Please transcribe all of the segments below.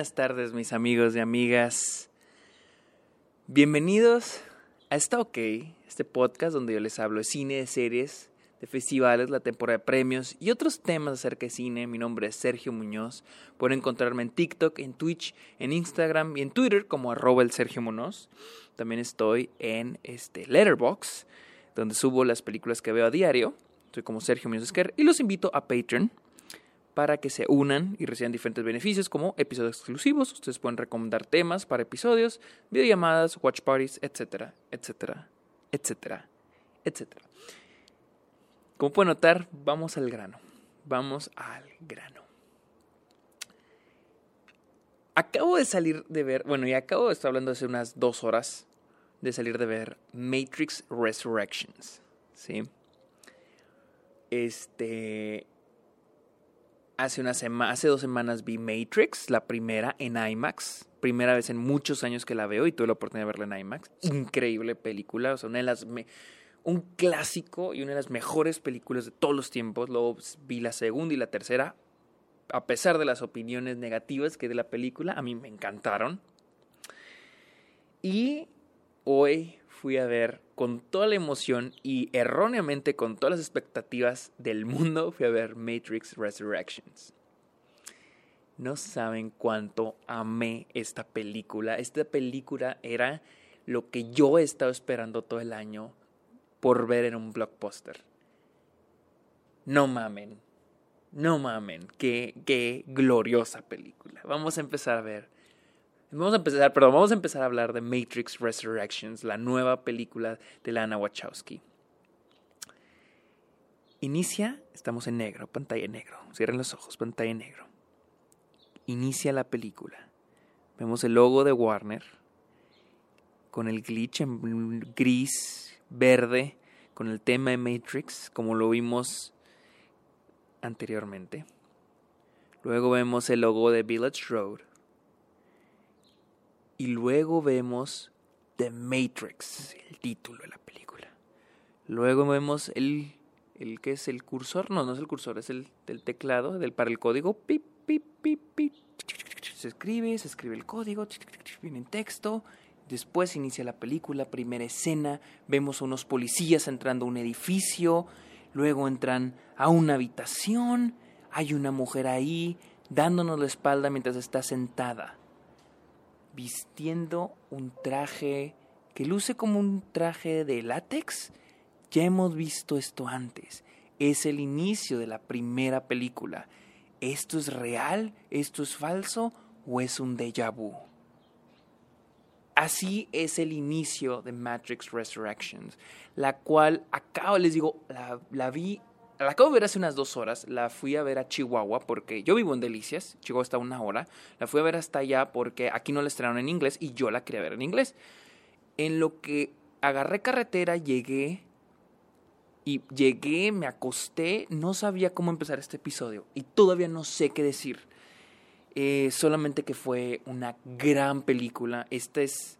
buenas tardes mis amigos y amigas. Bienvenidos a Está OK, este podcast donde yo les hablo de cine, de series, de festivales, la temporada de premios y otros temas acerca de cine. Mi nombre es Sergio Muñoz. Pueden encontrarme en TikTok, en Twitch, en Instagram y en Twitter como arroba el Sergio Muñoz. También estoy en este Letterbox, donde subo las películas que veo a diario. Soy como Sergio Muñoz Esquer y los invito a Patreon para que se unan y reciban diferentes beneficios como episodios exclusivos. Ustedes pueden recomendar temas para episodios, videollamadas, watch parties, etcétera, etcétera, etcétera, etcétera. Como pueden notar, vamos al grano. Vamos al grano. Acabo de salir de ver, bueno, y acabo de estar hablando hace unas dos horas de salir de ver Matrix Resurrections. ¿Sí? Este. Hace, una hace dos semanas vi Matrix, la primera en IMAX. Primera vez en muchos años que la veo y tuve la oportunidad de verla en IMAX. Increíble película, o sea, una de las. un clásico y una de las mejores películas de todos los tiempos. Luego vi la segunda y la tercera. A pesar de las opiniones negativas que de la película, a mí me encantaron. Y hoy fui a ver con toda la emoción y erróneamente con todas las expectativas del mundo, fui a ver Matrix Resurrections. No saben cuánto amé esta película. Esta película era lo que yo he estado esperando todo el año por ver en un blockbuster. No mamen, no mamen, qué, qué gloriosa película. Vamos a empezar a ver Vamos a empezar, perdón, vamos a empezar a hablar de Matrix Resurrections, la nueva película de Lana Wachowski. Inicia, estamos en negro, pantalla negro. Cierren los ojos, pantalla negro. Inicia la película. Vemos el logo de Warner con el glitch en gris, verde, con el tema de Matrix, como lo vimos anteriormente. Luego vemos el logo de Village Road y luego vemos The Matrix, el título de la película. Luego vemos el, el que es el cursor, no, no es el cursor, es el del teclado, del para el código. Pip, pip, pip, pip. Se escribe, se escribe el código, viene en texto. Después inicia la película, primera escena, vemos a unos policías entrando a un edificio, luego entran a una habitación, hay una mujer ahí dándonos la espalda mientras está sentada vistiendo un traje que luce como un traje de látex. Ya hemos visto esto antes. Es el inicio de la primera película. ¿Esto es real? ¿Esto es falso? ¿O es un déjà vu? Así es el inicio de Matrix Resurrections, la cual acabo, les digo, la, la vi la acabo de ver hace unas dos horas. La fui a ver a Chihuahua porque yo vivo en Delicias. Chihuahua está una hora. La fui a ver hasta allá porque aquí no la estrenaron en inglés y yo la quería ver en inglés. En lo que agarré carretera, llegué. Y llegué, me acosté. No sabía cómo empezar este episodio. Y todavía no sé qué decir. Eh, solamente que fue una gran película. Esta es.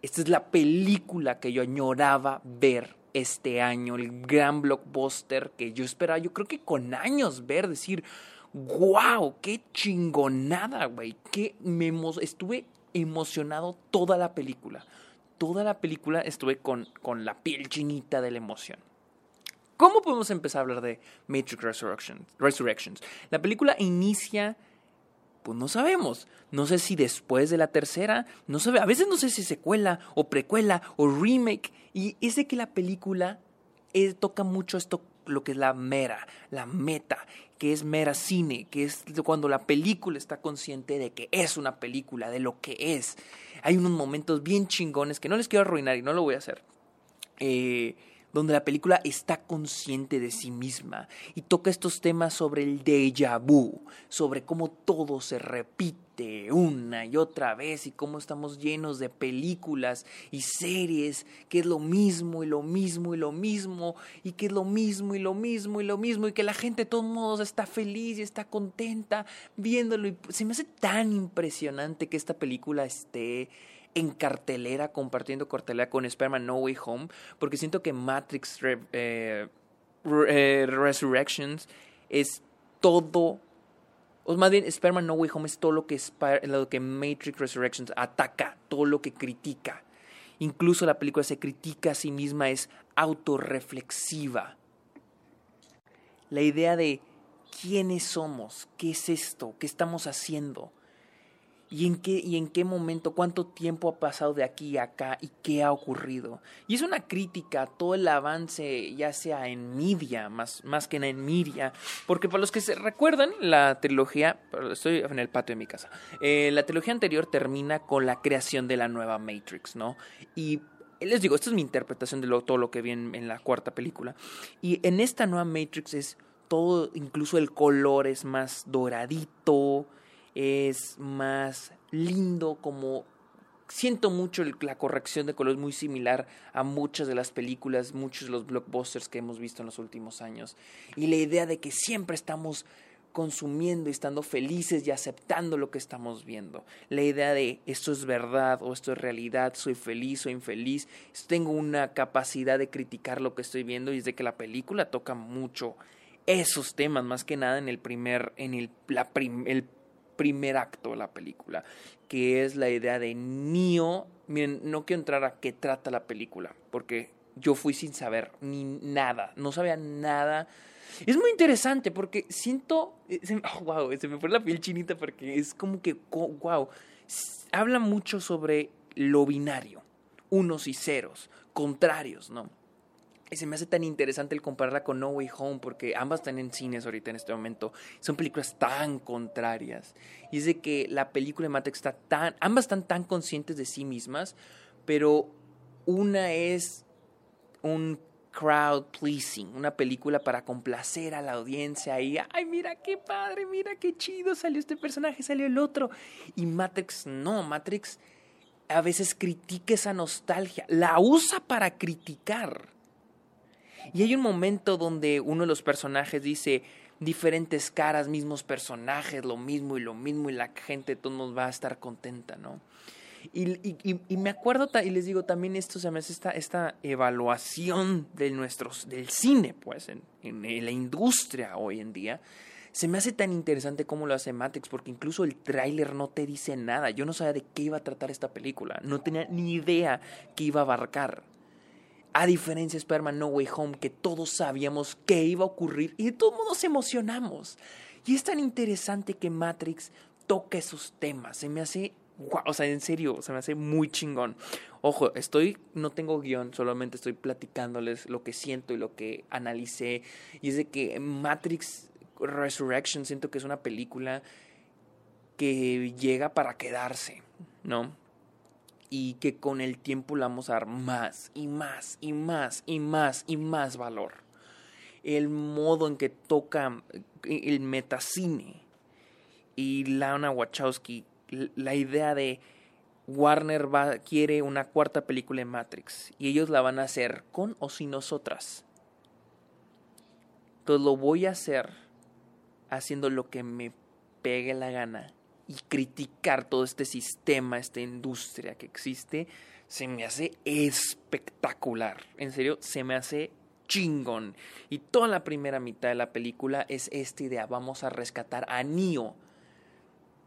Esta es la película que yo añoraba ver este año, el gran blockbuster que yo esperaba, yo creo que con años ver, decir, wow, qué chingonada, güey, que me estuve emocionado toda la película. Toda la película estuve con, con la piel chinita de la emoción. ¿Cómo podemos empezar a hablar de Matrix Resurrections? Resurrections? La película inicia pues no sabemos. No sé si después de la tercera, no sabe, a veces no sé si secuela o precuela o remake. Y es de que la película eh, toca mucho esto, lo que es la mera, la meta, que es mera cine, que es cuando la película está consciente de que es una película, de lo que es. Hay unos momentos bien chingones que no les quiero arruinar y no lo voy a hacer. Eh, donde la película está consciente de sí misma y toca estos temas sobre el déjà vu, sobre cómo todo se repite una y otra vez y cómo estamos llenos de películas y series que es lo mismo y lo mismo y lo mismo y que es lo mismo y lo mismo y lo mismo y que la gente de todos modos está feliz y está contenta viéndolo y se me hace tan impresionante que esta película esté en cartelera, compartiendo cartelera con Spider-Man No Way Home, porque siento que Matrix eh, eh, Resurrections es todo o más bien Spider-Man No Way Home es todo lo que, lo que Matrix Resurrections ataca, todo lo que critica. Incluso la película se critica a sí misma, es autorreflexiva. La idea de quiénes somos, qué es esto, qué estamos haciendo, y en qué, y en qué momento, cuánto tiempo ha pasado de aquí a acá y qué ha ocurrido. Y es una crítica a todo el avance, ya sea en media, más, más que en media, porque para los que se recuerdan, la trilogía, estoy en el patio de mi casa, eh, la trilogía anterior termina con la creación de la nueva Matrix, ¿no? Y les digo, esta es mi interpretación de todo lo que vi en la cuarta película. Y en esta nueva Matrix es todo, incluso el color es más doradito, es más lindo, como siento mucho la corrección de color es muy similar a muchas de las películas, muchos de los blockbusters que hemos visto en los últimos años. Y la idea de que siempre estamos consumiendo y estando felices y aceptando lo que estamos viendo. La idea de esto es verdad o esto es realidad, soy feliz, soy infeliz, tengo una capacidad de criticar lo que estoy viendo y es de que la película toca mucho esos temas, más que nada en el primer, en el primer acto de la película, que es la idea de Neo. Miren, no quiero entrar a qué trata la película, porque yo fui sin saber ni nada, no sabía nada. Es muy interesante porque siento, eh, wow, se me fue la piel chinita porque es como que, wow, habla mucho sobre lo binario, unos y ceros, contrarios, ¿no? Y se me hace tan interesante el compararla con No Way Home, porque ambas están en cines ahorita en este momento. Son películas tan contrarias. Y es de que la película de Matrix está tan. Ambas están tan conscientes de sí mismas, pero una es un crowd pleasing, una película para complacer a la audiencia y ay mira qué padre, mira qué chido salió este personaje, salió el otro y Matrix no, Matrix a veces critica esa nostalgia, la usa para criticar y hay un momento donde uno de los personajes dice diferentes caras, mismos personajes, lo mismo y lo mismo, y la gente todos nos va a estar contenta, ¿no? Y, y, me acuerdo, y les digo, también esto se me hace esta, esta evaluación de nuestros, del cine, pues, en, en, la industria hoy en día, se me hace tan interesante cómo lo hace Matrix, porque incluso el tráiler no te dice nada. Yo no sabía de qué iba a tratar esta película, no tenía ni idea qué iba a abarcar. A diferencia de Spider-Man No Way Home, que todos sabíamos qué iba a ocurrir y de todos modos nos emocionamos. Y es tan interesante que Matrix toca esos temas. Se me hace, o sea, en serio, se me hace muy chingón. Ojo, estoy, no tengo guion, solamente estoy platicándoles lo que siento y lo que analicé. Y es de que Matrix Resurrection siento que es una película que llega para quedarse, ¿no? Y que con el tiempo le vamos a dar más y más y más y más y más valor. El modo en que toca el metacine y Lana Wachowski, la idea de Warner va, quiere una cuarta película de Matrix y ellos la van a hacer con o sin nosotras. Entonces lo voy a hacer haciendo lo que me pegue la gana y criticar todo este sistema, esta industria que existe, se me hace espectacular. En serio, se me hace chingón. Y toda la primera mitad de la película es esta idea, vamos a rescatar a Neo.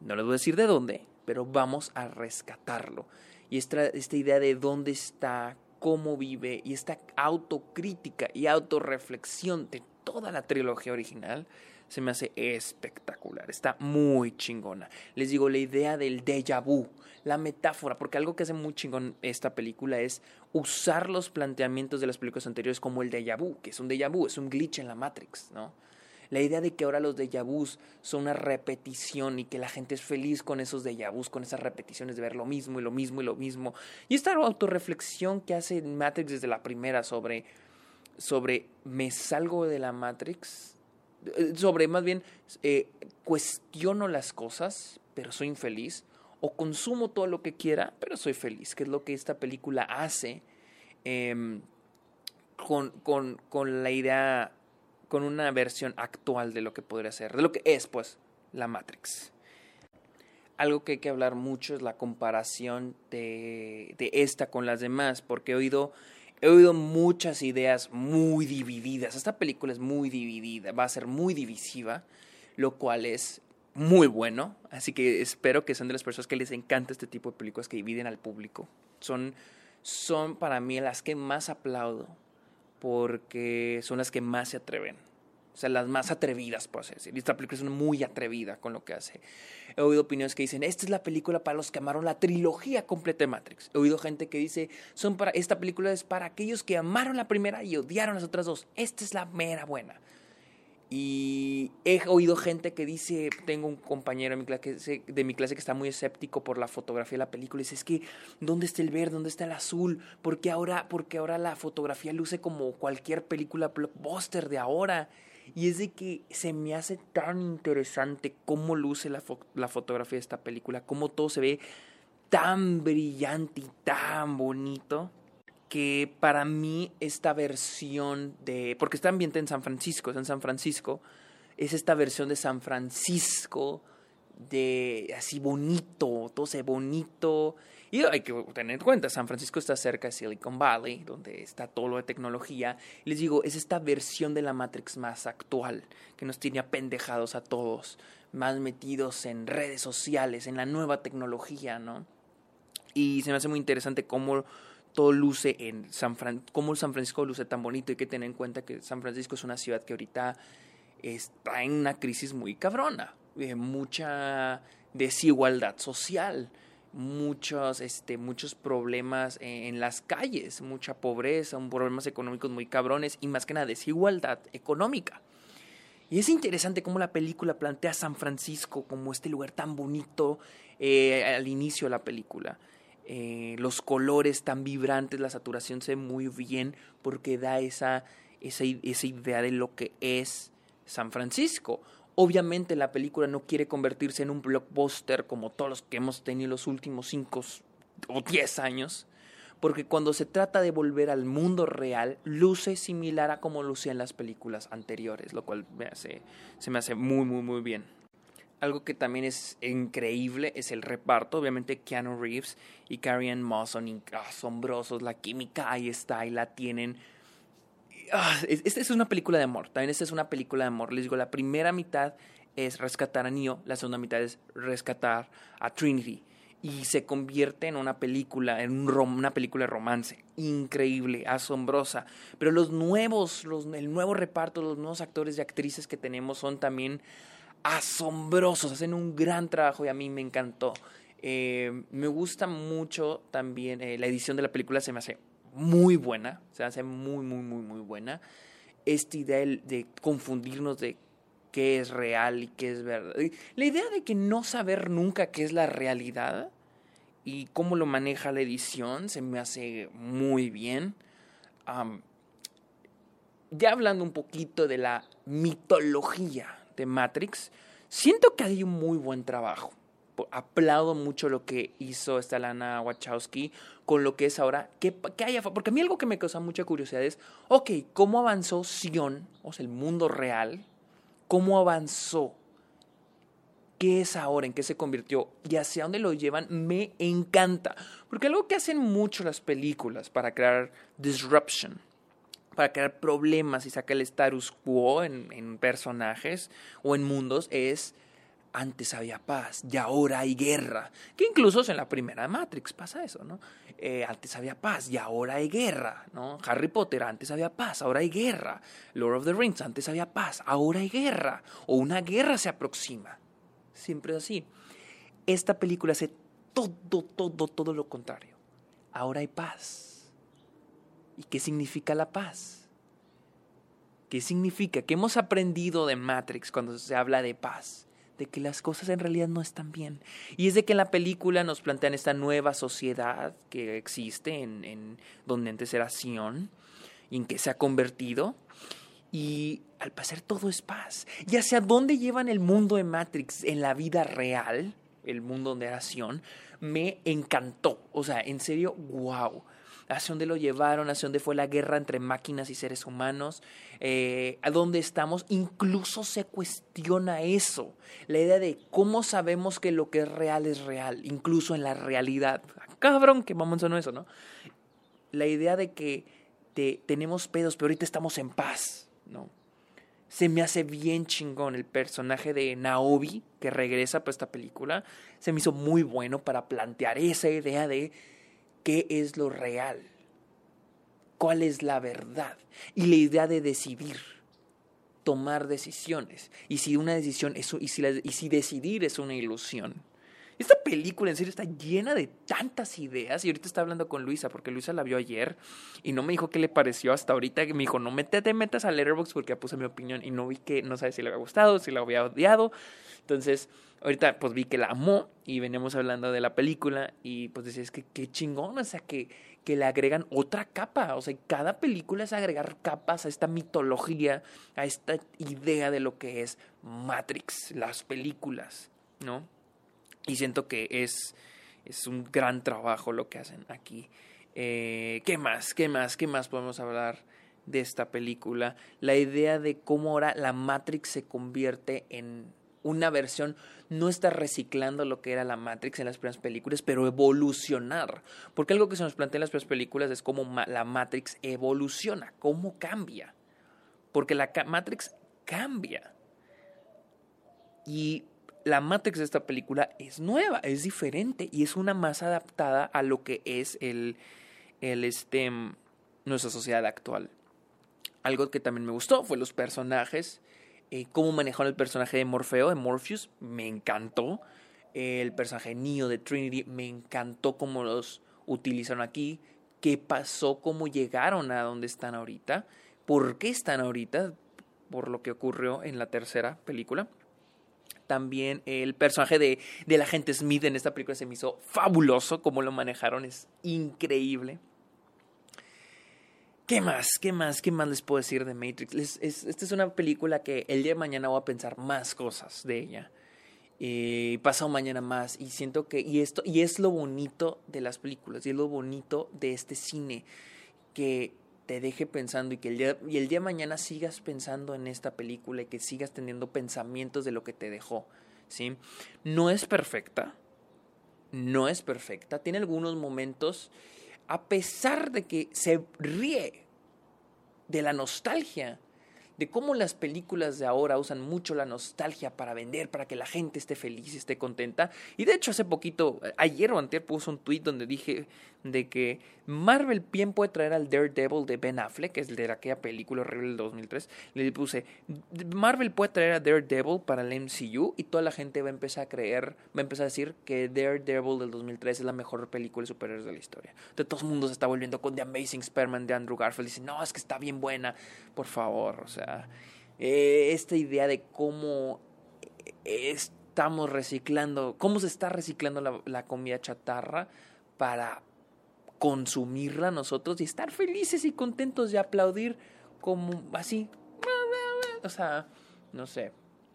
No les voy a decir de dónde, pero vamos a rescatarlo. Y esta, esta idea de dónde está, cómo vive y esta autocrítica y autorreflexión de toda la trilogía original se me hace espectacular, está muy chingona. Les digo, la idea del déjà vu, la metáfora, porque algo que hace muy chingón esta película es usar los planteamientos de las películas anteriores como el déjà vu, que es un déjà vu, es un glitch en la Matrix, ¿no? La idea de que ahora los déjà vus son una repetición y que la gente es feliz con esos déjà vus, con esas repeticiones de ver lo mismo y lo mismo y lo mismo. Y esta autorreflexión que hace Matrix desde la primera sobre, sobre me salgo de la Matrix, sobre más bien eh, cuestiono las cosas, pero soy infeliz, o consumo todo lo que quiera, pero soy feliz, que es lo que esta película hace em, con, con, con la idea, con una versión actual de lo que podría ser, de lo que es, pues, la Matrix. Algo que hay que hablar mucho es la comparación de, de esta con las demás, porque he oído He oído muchas ideas muy divididas. Esta película es muy dividida, va a ser muy divisiva, lo cual es muy bueno, así que espero que sean de las personas que les encanta este tipo de películas que dividen al público. Son, son para mí las que más aplaudo porque son las que más se atreven. O sea, las más atrevidas, puedo decir. Y esta película es muy atrevida con lo que hace. He oído opiniones que dicen, esta es la película para los que amaron la trilogía completa de Matrix. He oído gente que dice, son para, esta película es para aquellos que amaron la primera y odiaron las otras dos. Esta es la mera buena. Y he oído gente que dice, tengo un compañero de mi, clase, de mi clase que está muy escéptico por la fotografía de la película. Y dice, es que, ¿dónde está el verde? ¿Dónde está el azul? Porque ahora, porque ahora la fotografía luce como cualquier película blockbuster de ahora. Y es de que se me hace tan interesante cómo luce la, la fotografía de esta película, cómo todo se ve tan brillante y tan bonito que para mí esta versión de, porque está ambiente en San Francisco, es en San Francisco, es esta versión de San Francisco de así bonito, todo se bonito. Y hay que tener en cuenta, San Francisco está cerca de Silicon Valley, donde está todo lo de tecnología. Les digo, es esta versión de la Matrix más actual, que nos tiene apendejados a todos, más metidos en redes sociales, en la nueva tecnología, ¿no? Y se me hace muy interesante cómo todo luce en San Francisco, cómo San Francisco luce tan bonito. Hay que tener en cuenta que San Francisco es una ciudad que ahorita está en una crisis muy cabrona, mucha desigualdad social, muchos, este, muchos problemas en, las calles, mucha pobreza, problemas económicos muy cabrones y más que nada desigualdad económica. Y es interesante cómo la película plantea San Francisco como este lugar tan bonito eh, al inicio de la película. Eh, los colores tan vibrantes, la saturación se ve muy bien porque da esa, esa, esa idea de lo que es San Francisco. Obviamente la película no quiere convertirse en un blockbuster como todos los que hemos tenido los últimos 5 o 10 años, porque cuando se trata de volver al mundo real, luce similar a como lucía en las películas anteriores, lo cual me hace, se me hace muy, muy, muy bien. Algo que también es increíble es el reparto. Obviamente Keanu Reeves y Carrie Ann Moss son asombrosos. La química ahí está y la tienen. Ah, esta es una película de amor. También esta es una película de amor. Les digo, la primera mitad es rescatar a Neo. La segunda mitad es rescatar a Trinity. Y se convierte en una película, en un una película de romance. Increíble, asombrosa. Pero los nuevos, el nuevo reparto, los nuevos actores y actrices que tenemos son también asombrosos, hacen un gran trabajo y a mí me encantó. Eh, me gusta mucho también, eh, la edición de la película se me hace muy buena, se hace muy, muy, muy, muy buena. Esta idea de confundirnos de qué es real y qué es verdad. La idea de que no saber nunca qué es la realidad y cómo lo maneja la edición se me hace muy bien. ya hablando un poquito de la mitología Matrix, siento que hay un muy buen trabajo. Aplaudo mucho lo que hizo esta Lana Wachowski con lo que es ahora. Que, que haya, porque a mí algo que me causa mucha curiosidad es, ok, ¿cómo avanzó Sion, o sea, el mundo real? ¿Cómo avanzó? ¿Qué es ahora? ¿En qué se convirtió? Y hacia dónde lo llevan me encanta. Porque algo que hacen mucho las películas para crear disruption para crear problemas y sacar el status quo en, personajes o en mundos es antes había paz y ahora hay guerra. Que incluso en la primera Matrix pasa eso, ¿no? Eh, antes había paz y ahora hay guerra, ¿no? Harry Potter, antes había paz, ahora hay guerra. Lord of the Rings, antes había paz, ahora hay guerra. O una guerra se aproxima. Siempre es así. Esta película hace todo, todo, todo lo contrario. Ahora hay paz ¿Y qué significa la paz? ¿Qué significa? ¿Qué hemos aprendido de Matrix cuando se habla de paz? De que las cosas en realidad no están bien. Y es de que en la película nos plantean esta nueva sociedad que existe en, en donde antes era Sion y en que se ha convertido. Y al pasar todo es paz. ¿Y hacia dónde llevan el mundo de Matrix en la vida real? El mundo donde era Sion. Me encantó. O sea, en serio, wow hacia dónde lo llevaron, hacia dónde fue la guerra entre máquinas y seres humanos, eh, a dónde estamos, incluso se cuestiona eso, la idea de cómo sabemos que lo que es real es real, incluso en la realidad. Cabrón, que vamos a eso, ¿no? La idea de que tenemos pedos, pero ahorita estamos en paz, ¿no? Se me hace bien chingón el personaje de Naobi que regresa para esta película. Se me hizo muy bueno para plantear esa idea de qué es lo real, cuál es la verdad y la idea de decidir, tomar decisiones. Y si una decisión es, y si, y si decidir es una ilusión. Esta película en serio está llena de tantas ideas y ahorita está hablando con Luisa porque Luisa la vio ayer y no me dijo qué le pareció hasta ahorita me dijo no te metas a Letterboxd porque puse mi opinión y no vi que no sabe si le había gustado, si la había odiado. Entonces, ahorita pues vi que la amó y veníamos hablando de la película y pues decía, es que qué chingón, o sea, que, que le agregan otra capa, o sea, cada película es agregar capas a esta mitología, a esta idea de lo que es Matrix, las películas, ¿no? Y siento que es, es un gran trabajo lo que hacen aquí. Eh, ¿Qué más? ¿Qué más? ¿Qué más podemos hablar de esta película? La idea de cómo ahora la Matrix se convierte en una versión, no está reciclando lo que era la Matrix en las primeras películas, pero evolucionar. Porque algo que se nos plantea en las primeras películas es cómo la Matrix evoluciona, cómo cambia. Porque la Matrix cambia. Y la Matrix de esta película es nueva, es diferente y es una más adaptada a lo que es el, el este, nuestra sociedad actual. Algo que también me gustó fue los personajes, eh, cómo manejaron el personaje de Morfeo, de Morpheus, me encantó. el personaje Neo de Trinity, me encantó cómo los utilizaron aquí, qué pasó, cómo llegaron a donde están ahorita, por qué están ahorita, por lo que ocurrió en la tercera película. También el personaje de, del agente Smith en esta película se me hizo fabuloso, como lo manejaron, es increíble. ¿Qué más? ¿Qué más? ¿Qué más les puedo decir de Matrix? esta es una película que el día de mañana voy a pensar más cosas de ella. Y pasado mañana más. Y siento que. Y esto. Y es lo bonito de las películas. Y es lo bonito de este cine. Que te deje pensando y que el día, y el día de mañana sigas pensando en esta película y que sigas teniendo pensamientos de lo que te dejó, ¿sí? No es perfecta, no es perfecta, tiene algunos momentos, a pesar de que se ríe de la nostalgia, de cómo las películas de ahora usan mucho la nostalgia para vender, para que la gente esté feliz, esté contenta. Y de hecho hace poquito, ayer o antes puse un tweet donde dije de que Marvel bien puede traer al Daredevil de Ben Affleck, que es el de aquella película horrible del 2003. Le puse, Marvel puede traer a Daredevil para el MCU y toda la gente va a empezar a creer, va a empezar a decir que Daredevil del 2003 es la mejor película de superhéroes de la historia. De todos mundo se está volviendo con The Amazing Spider-Man de Andrew Garfield. Dice, no, es que está bien buena. Por favor, o sea, eh, esta idea de cómo estamos reciclando, cómo se está reciclando la, comida chatarra para consumirla nosotros y estar felices y contentos de aplaudir como así. O sea, no sé.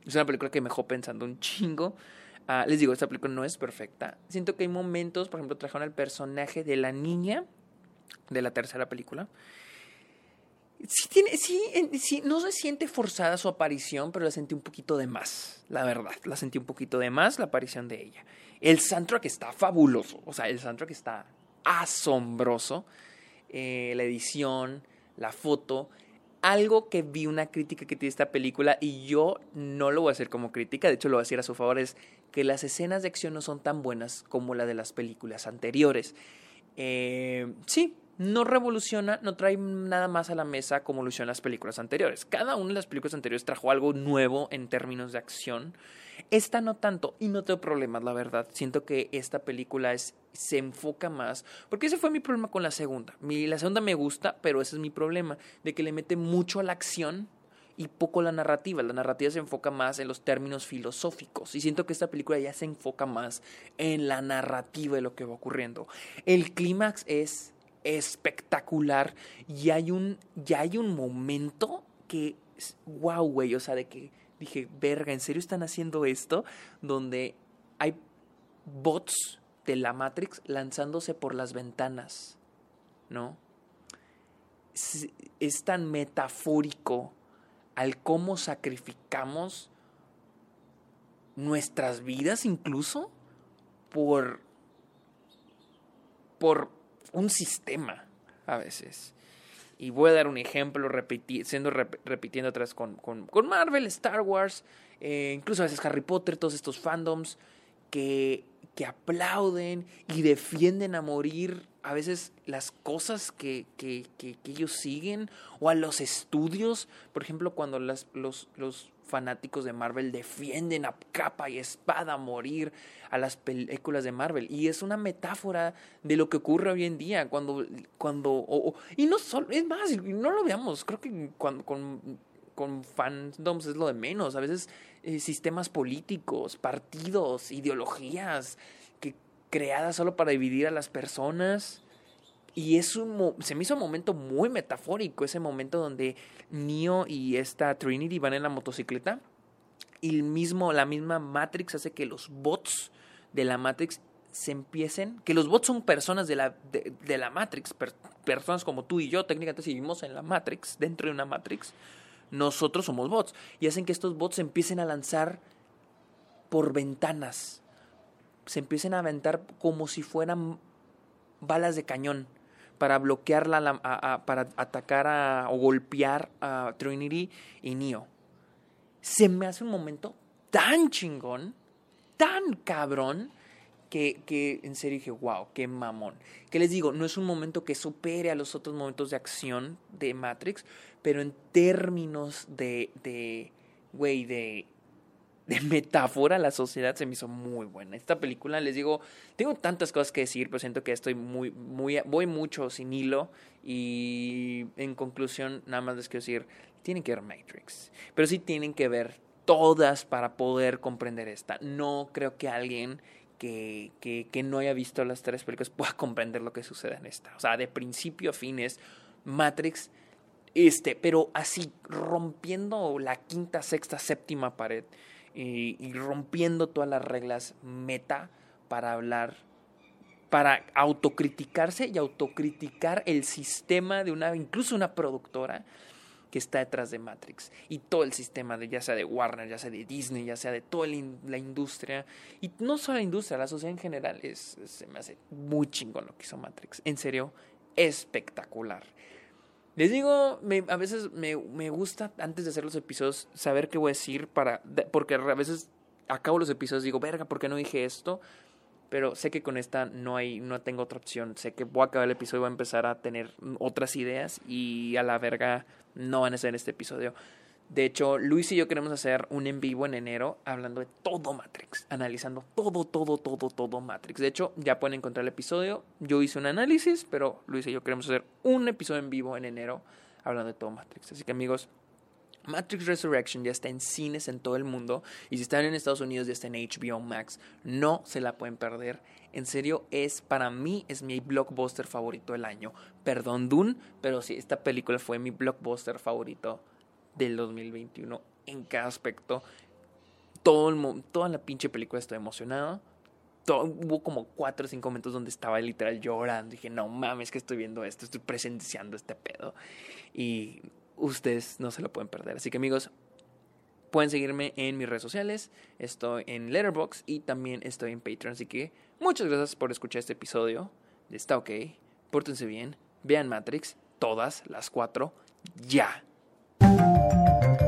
Es una película que me dejó pensando un chingo. Ah, les digo, esta película no es perfecta. Siento que hay momentos, por ejemplo, trajeron al personaje de la niña de la tercera película. Sí, tiene, sí, sí, no se siente forzada su aparición, pero la sentí un poquito de más, la verdad. La sentí un poquito de más la aparición de ella. El soundtrack está fabuloso. O sea, el soundtrack está asombroso. Eh, la edición, la foto. Algo que vi una crítica que tiene esta película y yo no lo voy a hacer como crítica, de hecho lo voy a decir a su favor, es que las escenas de acción no son tan buenas como la de las películas anteriores. Eh, sí, no revoluciona, no trae nada más a la mesa como lo hicieron las películas anteriores. Cada una de las películas anteriores trajo algo nuevo en términos de acción esta no tanto, y no tengo problemas, la verdad. Siento que esta película es, se enfoca más, porque ese fue mi problema con la segunda. Mi, la segunda me gusta, pero ese es mi problema, de que le mete mucho a la acción y poco la narrativa. La narrativa se enfoca más en los términos filosóficos, y siento que esta película ya se enfoca más en la narrativa de lo que va ocurriendo. El clímax es espectacular, y hay un, ya hay un momento que, wow, güey, o sea, de que dije, verga, ¿en serio están haciendo esto? Donde hay bots de la Matrix lanzándose por las ventanas, ¿no? Es, tan metafórico al cómo sacrificamos nuestras vidas incluso por por un sistema a veces. Y voy a dar un ejemplo siendo repitiendo atrás con, con, Marvel, Star Wars, eh, incluso a veces Harry Potter, todos estos fandoms que, que aplauden y defienden a morir a veces las cosas que, que, que, ellos siguen o a los estudios. Por ejemplo, cuando las, los, los fanáticos de Marvel defienden a capa y espada a morir a las películas de Marvel. Y es una metáfora de lo que ocurre hoy en día. Cuando. cuando y no solo. Es más, no lo veamos. Creo que cuando, con, con fandoms es lo de menos. A veces eh, sistemas políticos, partidos, ideologías creada solo para dividir a las personas. Y es un, se me hizo un momento muy metafórico, ese momento donde Neo y esta Trinity van en la motocicleta y el mismo, la misma Matrix hace que los bots de la Matrix se empiecen, que los bots son personas de la, de, la Matrix, personas como tú y yo, técnicamente si vivimos en la Matrix, dentro de una Matrix, nosotros somos bots, y hacen que estos bots se empiecen a lanzar por ventanas, se empiecen a aventar como si fueran balas de cañón para bloquearla, para atacar a, o golpear a Trinity y Neo. Se me hace un momento tan chingón, tan cabrón, que, en serio dije, wow, qué mamón. Que les digo, no es un momento que supere a los otros momentos de acción de Matrix, pero en términos de, de, güey, de de metáfora a la sociedad se me hizo muy buena. Esta película, les digo, tengo tantas cosas que decir, pero siento que estoy muy, muy, voy mucho sin hilo y en conclusión, nada más les quiero decir, tienen que ver Matrix, pero sí tienen que ver todas para poder comprender esta. No creo que alguien que, que, que no haya visto las tres películas pueda comprender lo que sucede en esta. O sea, de principio a fin es Matrix, este, pero así rompiendo la quinta, sexta, séptima pared y, rompiendo todas las reglas meta para hablar, para autocriticarse y autocriticar el sistema de una, incluso una productora que está detrás de Matrix. Y todo el sistema de ya sea de Warner, ya sea de Disney, ya sea de toda la industria. Y no solo la industria, la sociedad en general es, se me hace muy chingón lo que hizo Matrix, en serio, espectacular. Les digo, a veces me, me, gusta, antes de hacer los episodios, saber qué voy a decir para... Porque a veces acabo los episodios y digo, verga, ¿por qué no dije esto? Pero sé que con esta no hay, no tengo otra opción. Sé que voy a acabar el episodio y voy a empezar a tener otras ideas y a la verga no van a ser este episodio. De hecho, Luis y yo queremos hacer un en vivo en enero hablando de todo Matrix, analizando todo, todo, todo, todo Matrix. De hecho, ya pueden encontrar el episodio. Yo hice un análisis, pero Luis y yo queremos hacer un episodio en vivo en enero hablando de todo Matrix. Así que amigos, Matrix Resurrection ya está en cines en todo el mundo y si están en Estados Unidos ya está en HBO Max. No se la pueden perder. En serio, es para mí es mi blockbuster favorito del año. Perdón Dune, pero sí, esta película fue mi blockbuster favorito del 2021 en cada aspecto. Todo el, toda la pinche película estoy emocionado. hubo como cuatro o cinco momentos donde estaba literal llorando. Dije, no mames que estoy viendo esto, estoy presenciando este pedo. Y ustedes no se lo pueden perder. Así que amigos, pueden seguirme en mis redes sociales. Estoy en Letterboxd y también estoy en Patreon. Así que muchas gracias por escuchar este episodio Está OK. Pórtense bien. Vean Matrix, todas las cuatro, ya. Thank you.